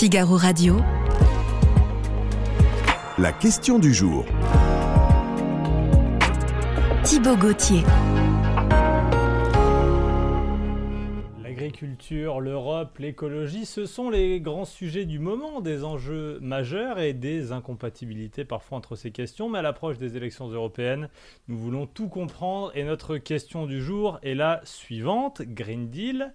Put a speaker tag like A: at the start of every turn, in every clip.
A: Figaro Radio.
B: La question du jour.
A: Thibaut Gauthier.
C: L'agriculture, l'Europe, l'écologie, ce sont les grands sujets du moment, des enjeux majeurs et des incompatibilités parfois entre ces questions. Mais à l'approche des élections européennes, nous voulons tout comprendre et notre question du jour est la suivante. Green Deal.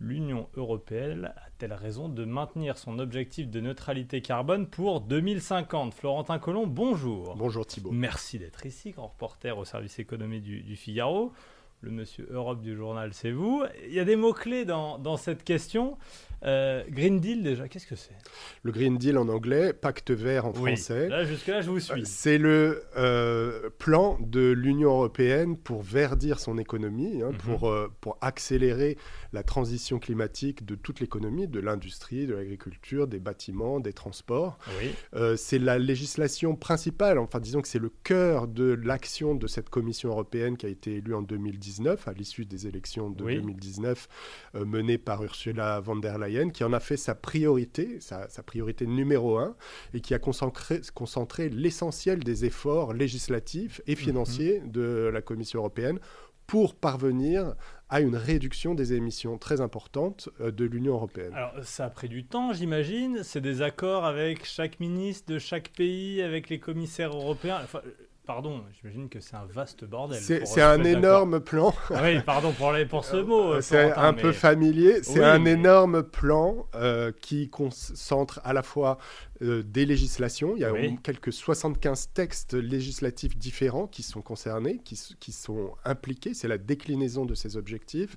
C: L'Union européenne a-t-elle raison de maintenir son objectif de neutralité carbone pour 2050 Florentin Colomb, bonjour.
D: Bonjour Thibault.
C: Merci d'être ici, grand reporter au service économie du, du Figaro le monsieur Europe du journal, c'est vous. Il y a des mots-clés dans, dans, cette question. Euh, Green Deal, déjà, qu'est-ce que c'est?
D: Le Green Deal en anglais, pacte vert en
C: oui.
D: français.
C: Là, jusque-là, je vous suis.
D: C'est le euh, plan de l'Union européenne pour verdir son économie, hein, mm -hmm. pour, euh, pour accélérer la transition climatique de toute l'économie, de l'industrie, de l'agriculture, des bâtiments, des transports.
C: Oui.
D: Euh, c'est la législation principale, enfin disons que c'est le cœur de l'action de cette Commission européenne qui a été élue en 2019, à l'issue des élections de
C: Oui.
D: 2019, euh, menées par Ursula von der Leyen, qui en a fait sa priorité, sa, sa priorité numéro un, et qui a concentré, concentré l'essentiel des efforts législatifs et financiers
C: Mhm.
D: de la Commission européenne pour parvenir à une réduction des émissions très importante euh, de l'Union européenne.
C: Alors, ça a pris du temps, j'imagine. C'est des accords avec chaque ministre de chaque pays, avec les commissaires européens. Enfin, pardon, j'imagine que c'est un vaste bordel.
D: C'est
C: se
D: un énorme plan.
C: Oui, pardon pour, les, pour ce mot. euh,
D: C'est un peu familier. C'est
C: Oui,
D: un
C: mais-
D: énorme plan euh, qui concentre à la fois euh, des législations. Il y a
C: Oui.
D: quelques 75 textes législatifs différents qui sont concernés, qui, sont impliqués. C'est la déclinaison de ces objectifs.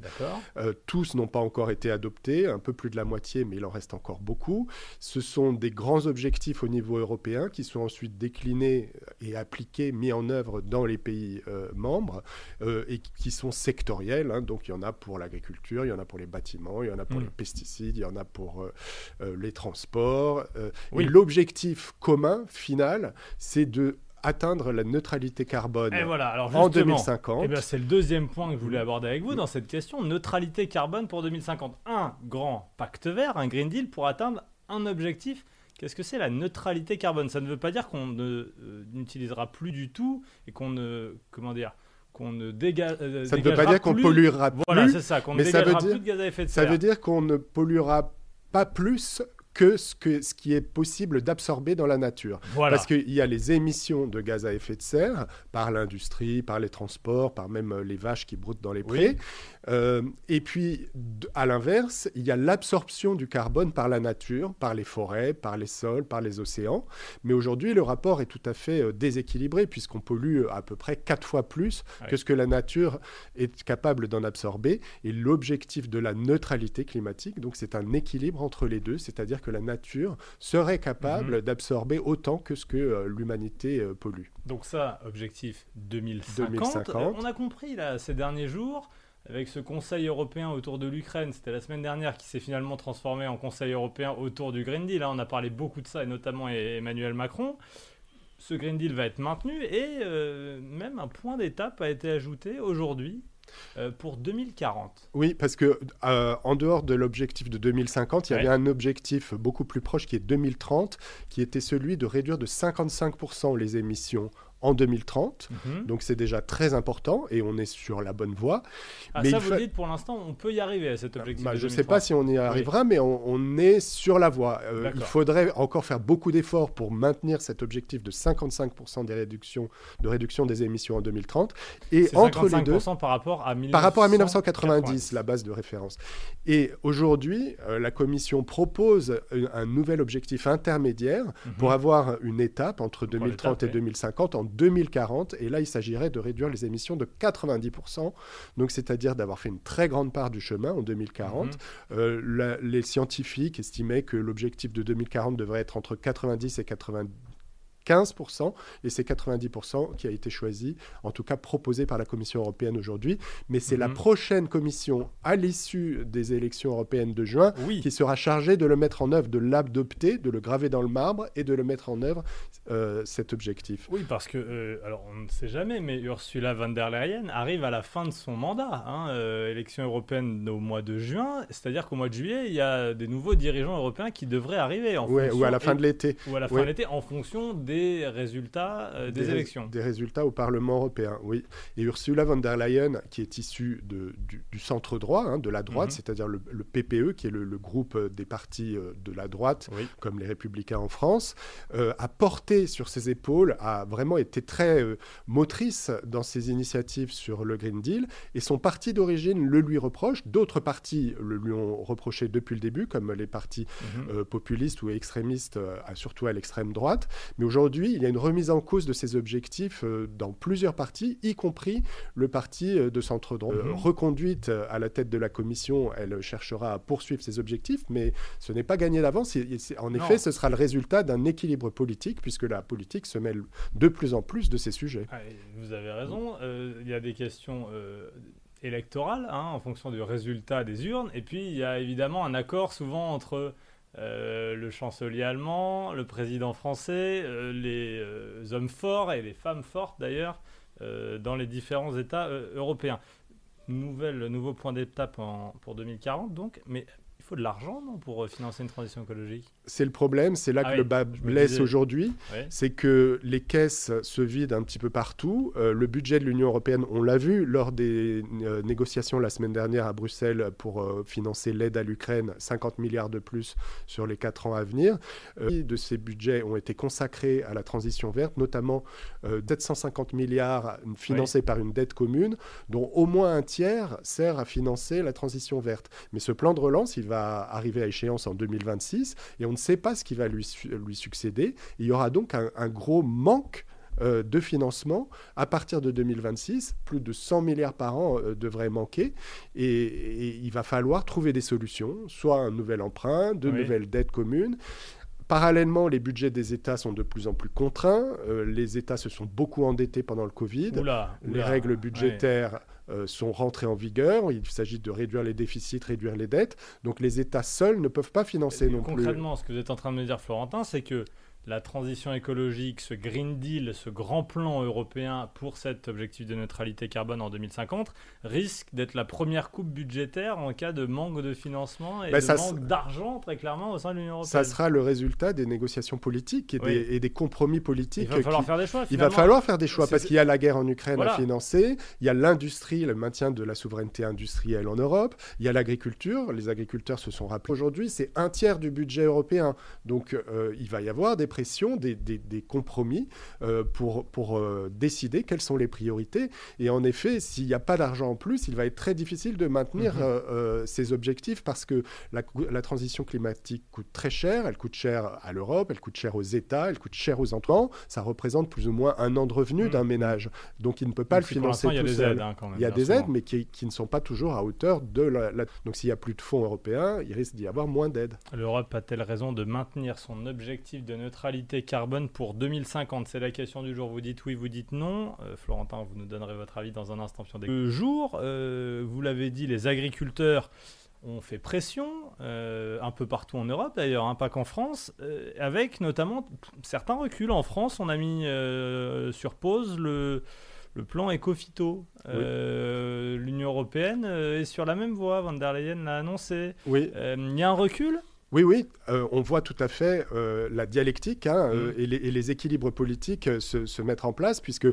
D: Euh, tous n'ont pas encore été adoptés, un peu plus de la moitié, mais il en reste encore beaucoup. Ce sont des grands objectifs au niveau européen qui sont ensuite déclinés et appliqués, mis en œuvre dans les pays euh, membres euh, et qui sont sectoriels. hein. Donc il y en a pour l'agriculture, il y en a pour les bâtiments, il y en a pour
C: Mm.
D: les pesticides, il y en a pour euh, euh, les transports. euh,
C: Oui.
D: L'objectif commun, final, c'est de atteindre la neutralité carbone
C: Et voilà, alors
D: en
C: justement,
D: 2050.
C: eh c'est le deuxième point que je voulais aborder avec vous dans cette question. Neutralité carbone pour 2050. Un grand pacte vert, un Green Deal pour atteindre un objectif. Qu'est-ce que c'est la neutralité carbone? Ça ne veut pas dire qu'on ne, euh, n'utilisera plus du tout et qu'on ne, comment dire, qu'on ne déga- euh,
D: Ça ne veut pas dire qu'on
C: plus-
D: polluera
C: Voilà,
D: plus,
C: c'est ça, qu'on ne
D: ça veut dire-
C: plus de gaz à effet de
D: Ça veut dire qu'on ne polluera pas plus que ce, que ce qui est possible d'absorber dans la nature.
C: Voilà.
D: Parce qu'il y a les émissions de gaz à effet de serre par l'industrie, par les transports, par même euh, les vaches qui broutent dans les prés. Euh, et puis, à l'inverse, il y a l'absorption du carbone par la nature, par les forêts, par les sols, par les océans. Mais aujourd'hui, le rapport est tout à fait euh, déséquilibré puisqu'on pollue à peu près quatre fois plus que ce que la nature est capable d'en absorber. Et l'objectif de la neutralité climatique, donc c'est un équilibre entre les deux, c'est-à-dire que la nature serait capable
C: Mhm.
D: d'absorber autant que ce que euh, l'humanité euh, pollue.
C: Donc ça, objectif 2050.
D: 2050.
C: Euh, On a compris là ces derniers jours avec ce Conseil européen autour de l'Ukraine, c'était la semaine dernière qui s'est finalement transformé en Conseil européen autour du Green Deal. Là, on a parlé beaucoup de ça et notamment E- Emmanuel Macron. Ce Green Deal va être maintenu et euh, même un point d'étape a été ajouté aujourd'hui euh, pour 2040.
D: Oui, parce que euh, en dehors de l'objectif de 2050, il y
C: Ouais.
D: avait un objectif beaucoup plus proche qui est 2030, qui était celui de réduire de 55% les émissions en 2030.
C: Mhm.
D: Donc c'est déjà très important et on est sur la bonne voie.
C: Ah,
D: mais
C: ça, vous
D: fa-
C: dites pour l'instant, on peut y arriver à cet objectif.
D: Bah,
C: de
D: je ne sais
C: 2030.
D: pas si on y arrivera, mais on, on est sur la voie. Euh, il faudrait encore faire beaucoup d'efforts pour maintenir cet objectif de 55% des réductions, de réduction des émissions en 2030. Et entre les deux,
C: 55% par rapport à 1990.
D: par rapport à 1990, la base de référence. Et aujourd'hui, euh, la Commission propose un, un nouvel objectif intermédiaire
C: Mhm.
D: pour avoir une étape entre 2030 et
C: l'étape, oui.
D: 2050 en 2040. Et là, il s'agirait de réduire les émissions de 90%. Donc, c'est-à-dire d'avoir fait une très grande part du chemin en 2040.
C: Mhm.
D: Euh, la- les scientifiques estimaient que l'objectif de 2040 devrait être entre 90 et 90 15%, et c'est 90% qui a été choisi, en tout cas proposé par la Commission européenne aujourd'hui. Mais c'est la
C: Mhm.
D: prochaine Commission, à l'issue des élections européennes de juin,
C: Oui.
D: qui sera chargée de le mettre en œuvre, de l'adopter, de le graver dans le marbre et de le mettre en œuvre, euh, cet objectif.
C: Oui, parce que, euh, alors on ne sait jamais, mais Ursula von der Leyen arrive à la fin de son mandat. Hein, euh, élection européenne au mois de juin, c'est-à-dire qu'au mois de juillet, il y a des nouveaux dirigeants européens qui devraient arriver. En
D: Ouais, ou à la fin de l'été.
C: ou à la fin
D: Ouais.
C: de l'été, en fonction des résultats euh, des, élections.
D: Des résultats au Parlement européen, oui. Et Ursula von der Leyen, qui est issue de- du, du centre droit, hein, de la droite,
C: Mhm.
D: c'est-à-dire le, le PPE, qui est le, le groupe euh, des partis euh, de la droite,
C: Oui.
D: comme les Républicains en France, euh, a porté sur ses épaules, a vraiment été très motrice dans ses initiatives sur le Green Deal. Et son parti d'origine le lui reproche. D'autres partis le lui ont reproché depuis le début, comme les partis
C: Mhm.
D: populistes ou extrémistes, surtout à l'extrême droite. Mais aujourd'hui, il y a une remise en cause de ces objectifs euh, dans plusieurs partis, y compris le parti euh, de centre droit.
C: Mhm.
D: reconduite euh, à la tête de la commission, elle cherchera à poursuivre ses objectifs, mais ce n'est pas gagné d'avance. En
C: Non.
D: effet, ce sera le résultat d'un équilibre politique, puisque la politique se mêle de plus en plus de ces sujets.
C: Ah, vous avez raison, euh, il y a des questions euh, électorales hein, en fonction du résultat des urnes, et puis il y a évidemment un accord souvent entre euh, le chancelier allemand, le président français, euh, les euh, hommes forts et les femmes fortes d'ailleurs dans les différents États européens. Nouveau point d'étape pour 2040 donc, mais il faut de l'argent non, pour euh, financer une transition écologique?
D: C'est le problème, c'est là
C: Ah
D: que
C: oui,
D: le bas blesse aujourd'hui. C'est que les caisses se vident un petit peu partout. Euh, le budget de l'Union européenne, on l'a vu lors des euh, négociations la semaine dernière à Bruxelles pour euh, financer l'aide à l'Ukraine, 50 milliards de plus sur les quatre ans à venir. De ces budgets ont été consacrés à la transition verte, notamment euh, 750 milliards financés par une dette commune, dont au moins un tiers sert à financer la transition verte. Mais ce plan de relance, il va arriver à échéance en 2026 et on ne sait pas ce qui va lui, su- lui succéder. Il y aura donc un, un gros manque euh, de financement à partir de 2026. Plus de 100 milliards par an euh, devraient manquer et, et il va falloir trouver des solutions, soit un nouvel emprunt, de
C: Oui.
D: nouvelles dettes communes. Parallèlement, les budgets des États sont de plus en plus contraints. Euh, les États se sont beaucoup endettés pendant le Covid.
C: Oula,
D: Les
C: oula,
D: règles
C: ouais.
D: budgétaires euh, sont rentrées en vigueur. Il s'agit de réduire les déficits, réduire les dettes. Donc les États seuls ne peuvent pas financer
C: Et
D: non plus.
C: Concrètement, ce que vous êtes en train de me dire, Florentin, c'est que la transition écologique, ce Green Deal, ce grand plan européen pour cet objectif de neutralité carbone en 2050, risque d'être la première coupe budgétaire en cas de manque de financement et
D: Ben,
C: de manque d'argent, très clairement, au sein de l'Union européenne.
D: Ça sera le résultat des négociations politiques et,
C: Oui.
D: des, et des compromis
C: Il
D: politiques.
C: va falloir
D: qui-
C: faire des choix.
D: Il va falloir faire des choix parce qu'il y a la guerre en Ukraine
C: Voilà.
D: à financer, il y a l'industrie, le maintien de la souveraineté industrielle en Europe, il y a l'agriculture. Les agriculteurs se sont rappelés aujourd'hui, c'est un tiers du budget européen. Donc euh, il va y avoir des pressions, des, des- des compromis euh, pour, pour euh, décider quelles sont les priorités. Et en effet, s'il n'y a pas d'argent en plus, il va être très difficile de maintenir
C: Mhm.
D: euh, ces objectifs parce que la, la transition climatique coûte très cher. Elle coûte cher à l'Europe, elle coûte cher aux États, elle coûte cher aux emplois. Ça représente plus ou moins un an de revenu
C: Mhm.
D: d'un ménage. Donc il ne peut pas le financer
C: l'instant, il y a
D: tout
C: des
D: seul.
C: aides hein, quand même.
D: Il y a des aides, mais qui, qui ne sont pas toujours à hauteur de la... la- Donc s'il n'y a plus de fonds européens, il risque d'y avoir moins d'aides.
C: L'Europe a-t-elle raison de maintenir son objectif de neutralité carbone pour 2050 C'est la question du jour. Vous dites oui, vous dites non. Euh, Florentin, vous nous donnerez votre avis dans un instant. Sur des... Le jour, euh, vous l'avez dit, les agriculteurs ont fait pression, euh, un peu partout en Europe d'ailleurs, hein, pas qu'en France, euh, avec notamment certains reculs. En France, on a mis euh, sur pause le, le plan. Euh, L'Union européenne euh, est sur la même voie, Van der Leyen l'a annoncé.
D: Oui,
C: Euh, Il y a un recul?
D: Oui, oui, euh, on voit tout à fait euh, la dialectique hein, euh,
C: Mm.
D: et, les, et les équilibres politiques euh, se, se mettre en place, puisque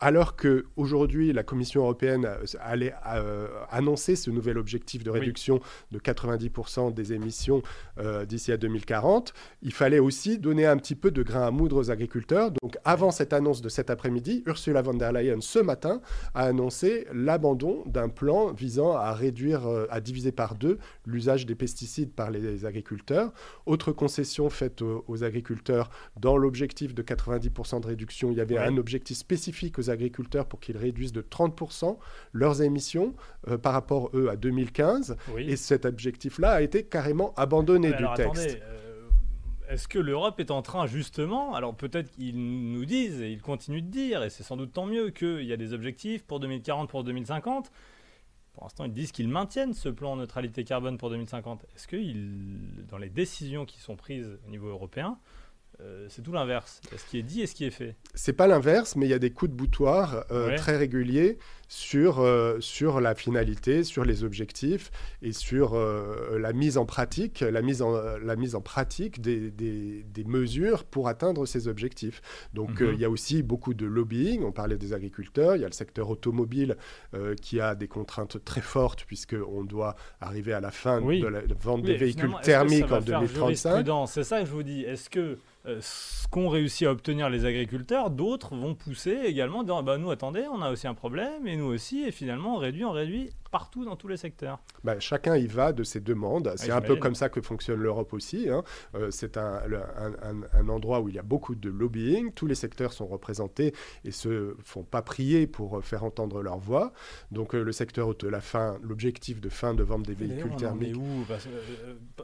D: alors que aujourd'hui la Commission européenne euh, allait euh, annoncer ce nouvel objectif de
C: Oui.
D: réduction de 90% des émissions euh, d'ici à 2040, il fallait aussi donner un petit peu de grain à moudre aux agriculteurs. Donc avant cette annonce de cet après-midi, Ursula von der Leyen ce matin a annoncé l'abandon d'un plan visant à réduire, euh, à diviser par deux l'usage des pesticides par les agriculteurs. Autre concession faite aux, aux agriculteurs, dans l'objectif de 90% de réduction, il y avait un objectif spécifique aux agriculteurs pour qu'ils réduisent de 30% leurs émissions euh, par rapport, eux, à 2015.
C: Oui.
D: Et cet objectif-là a été carrément abandonné
C: Mais
D: du
C: alors,
D: texte.
C: attendez, euh, est-ce que l'Europe est en train justement, alors peut-être qu'ils nous disent et ils continuent de dire, et c'est sans doute tant mieux qu'il y a des objectifs pour 2040, pour 2050. Pour l'instant, ils disent qu'ils maintiennent ce plan neutralité carbone pour 2050. Est-ce que dans les décisions qui sont prises au niveau européen, euh, c'est tout l'inverse. Ce qui est dit et ce qui est fait?
D: C'est pas l'inverse, mais il y a des coups de boutoir euh, très réguliers sur, euh, sur la finalité, sur les objectifs et sur la mise en pratique, la mise en, la mise en pratique des, des, des mesures pour atteindre ces objectifs. Donc mhm. il y a aussi beaucoup de lobbying. On parlait des agriculteurs. Il y a le secteur automobile qui a des contraintes très fortes puisqu'on doit arriver à la fin de la vente des véhicules thermiques en 2035.
C: C'est ça que je vous dis. Est-ce que ce qu'ont réussi à obtenir les agriculteurs, d'autres vont pousser également, disant bah, nous attendez, on a aussi un problème, et nous aussi, et finalement on réduit, on réduit partout dans tous les secteurs.
D: Bah, chacun y va de ses demandes. C'est un peu comme ça que fonctionne l'Europe aussi. Hein. Euh, c'est un, un, endroit où il y a beaucoup de lobbying. Tous les secteurs sont représentés et se font pas prier pour faire entendre leur voix. Donc euh, le secteur de la fin, l'objectif de fin de vente des véhicules thermiques.
C: Où?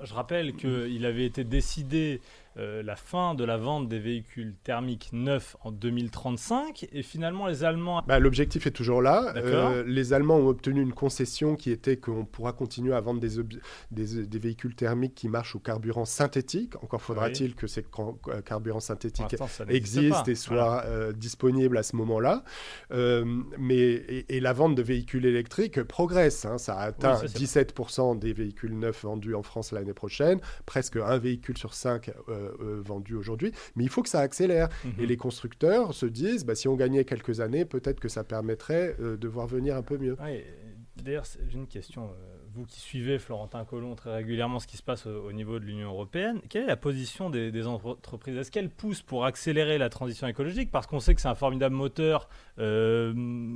C: Je rappelle qu'il avait été décidé euh, la fin de la vente des véhicules thermiques neufs en 2035 et finalement les Allemands...
D: Bah, L'objectif est toujours là. Euh, les Allemands ont obtenu une concession qui était qu'on pourra continuer à vendre des, des, véhicules thermiques qui marchent au carburant synthétique. Encore faudra-t-il que ces euh, carburants synthétiques existent et soient disponibles à ce moment-là. mais, et, la vente de véhicules électriques progresse. Hein. Ça a atteint 17% des véhicules neufs vendus en France l'année prochaine, presque un véhicule sur cinq euh, euh, vendus aujourd'hui. Mais il faut que ça accélère. Mhm. Et les constructeurs se disent, bah, si on gagnait quelques années, peut-être que ça permettrait euh, de voir venir un peu mieux.
C: D'ailleurs, j'ai une question vous qui suivez Florentin Collomb très régulièrement ce qui se passe au, niveau de l'Union européenne, quelle est la position des, entreprises? Est-ce qu'elles poussent pour accélérer la transition écologique? Parce qu'on sait que c'est un formidable moteur euh,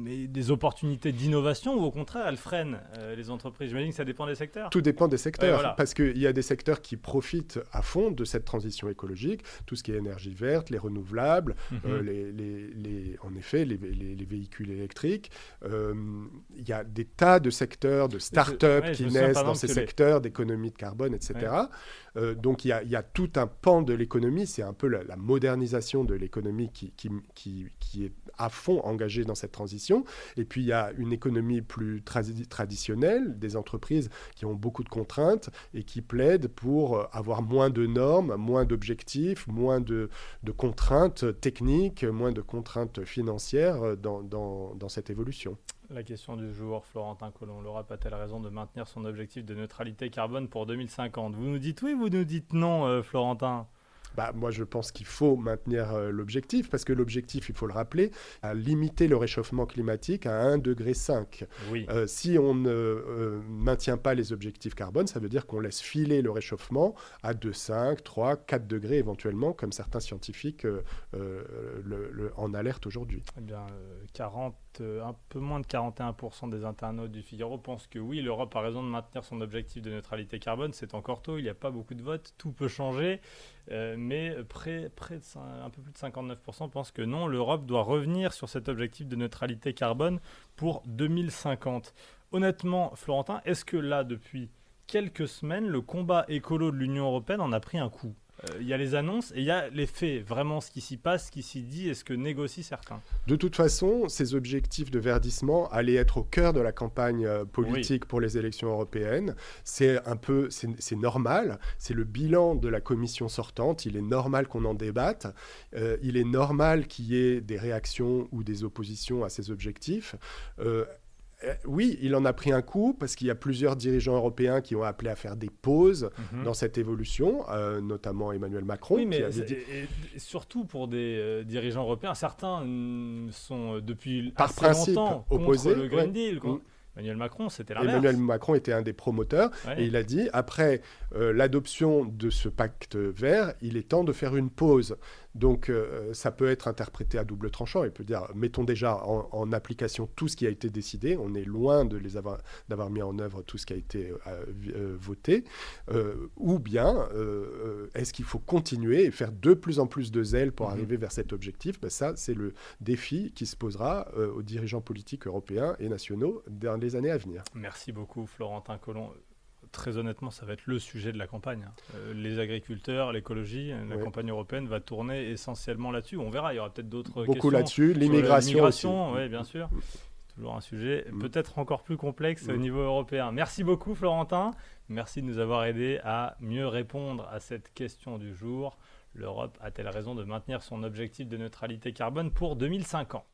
C: et des opportunités d'innovation ou au contraire elles freinent euh, les entreprises? J'imagine que ça dépend des secteurs.
D: Tout dépend des secteurs parce qu'il y a des secteurs qui profitent à fond de cette transition écologique, tout ce qui est énergie verte, les renouvelables, mhm. euh, les, les, en effet les, véhicules électriques. Il y a des tas de secteurs, de start-up qui naissent dans ces secteurs d'économie de carbone, etc. Euh, donc il y, a, tout un pan de l'économie, c'est un peu la, modernisation de l'économie qui, qui, est à fond engagée dans cette transition. Et puis il y a une économie plus traditionnelle, des entreprises qui ont beaucoup de contraintes et qui plaident pour avoir moins de normes, moins d'objectifs, moins de, contraintes techniques, moins de contraintes financières dans, dans cette évolution.
C: La question du jour, Florentin Colomb, l'Europe a-t-elle raison de maintenir son objectif de neutralité carbone pour 2050 Vous nous dites oui, vous nous dites non, euh, Florentin
D: bah, moi, je pense qu'il faut maintenir euh, l'objectif, parce que l'objectif, il faut le rappeler, à limiter le réchauffement climatique à 1,5 degré. Oui. Euh, si on ne maintient pas les objectifs carbone, ça veut dire qu'on laisse filer le réchauffement à 2,5, 3, 4 degrés éventuellement, comme certains scientifiques le, en alertent aujourd'hui.
C: Eh bien, 40 euh, un peu moins de 41% des internautes du Figaro pensent que oui, l'Europe a raison de maintenir son objectif de neutralité carbone. C'est encore tôt, il n'y a pas beaucoup de votes, tout peut changer. Euh, mais un peu plus de 59% pensent que non, l'Europe doit revenir sur cet objectif de neutralité carbone pour 2050. Honnêtement, Florentin, est-ce que là, depuis quelques semaines, le combat écolo de l'Union européenne en a pris un coup? Il y a les annonces et il y a les faits, vraiment ce qui s'y passe, ce qui s'y dit et ce que négocient certains.
D: De toute façon, ces objectifs de verdissement allaient être au cœur de la campagne euh, politique pour les élections européennes. C'est un peu, c'est normal, c'est le bilan de la commission sortante, il est normal qu'on en débatte, euh, il est normal qu'il y ait des réactions ou des oppositions à ces objectifs. Euh, oui, il en a pris un coup parce qu'il y a plusieurs dirigeants européens qui ont appelé à faire des pauses mhm. dans cette évolution, euh, notamment Emmanuel Macron.
C: Oui, mais surtout pour des euh, dirigeants européens, certains sont depuis
D: Par assez principe, longtemps opposés,
C: contre le Green Deal. Mm. Emmanuel Macron, c'était.
D: Emmanuel Macron était un des promoteurs et il a dit après l'adoption de ce pacte vert, il est temps de faire une pause. Donc euh, ça peut être interprété à double tranchant. Il peut dire mettons déjà en, application tout ce qui a été décidé. On est loin de les avoir d'avoir mis en œuvre tout ce qui a été euh, euh, voté. ou bien est-ce qu'il faut continuer et faire de plus en plus de zèle pour mhm. arriver vers cet objectif? Ben, Ça, c'est le défi qui se posera aux dirigeants politiques européens et nationaux dans les années à venir.
C: Merci beaucoup, Florentin Collomb très honnêtement, ça va être le sujet de la campagne. Hein. Euh, les agriculteurs, l'écologie, la campagne européenne va tourner essentiellement là-dessus. On verra, il y aura peut-être d'autres questions.
D: Beaucoup là-dessus, l'immigration.
C: Oui, bien sûr. Toujours un sujet mm. peut-être encore plus complexe au mm. niveau européen. Merci beaucoup, Florentin. Merci de nous avoir aidé à mieux répondre à cette question du jour. L'Europe a-t-elle raison de maintenir son objectif de neutralité carbone pour 2050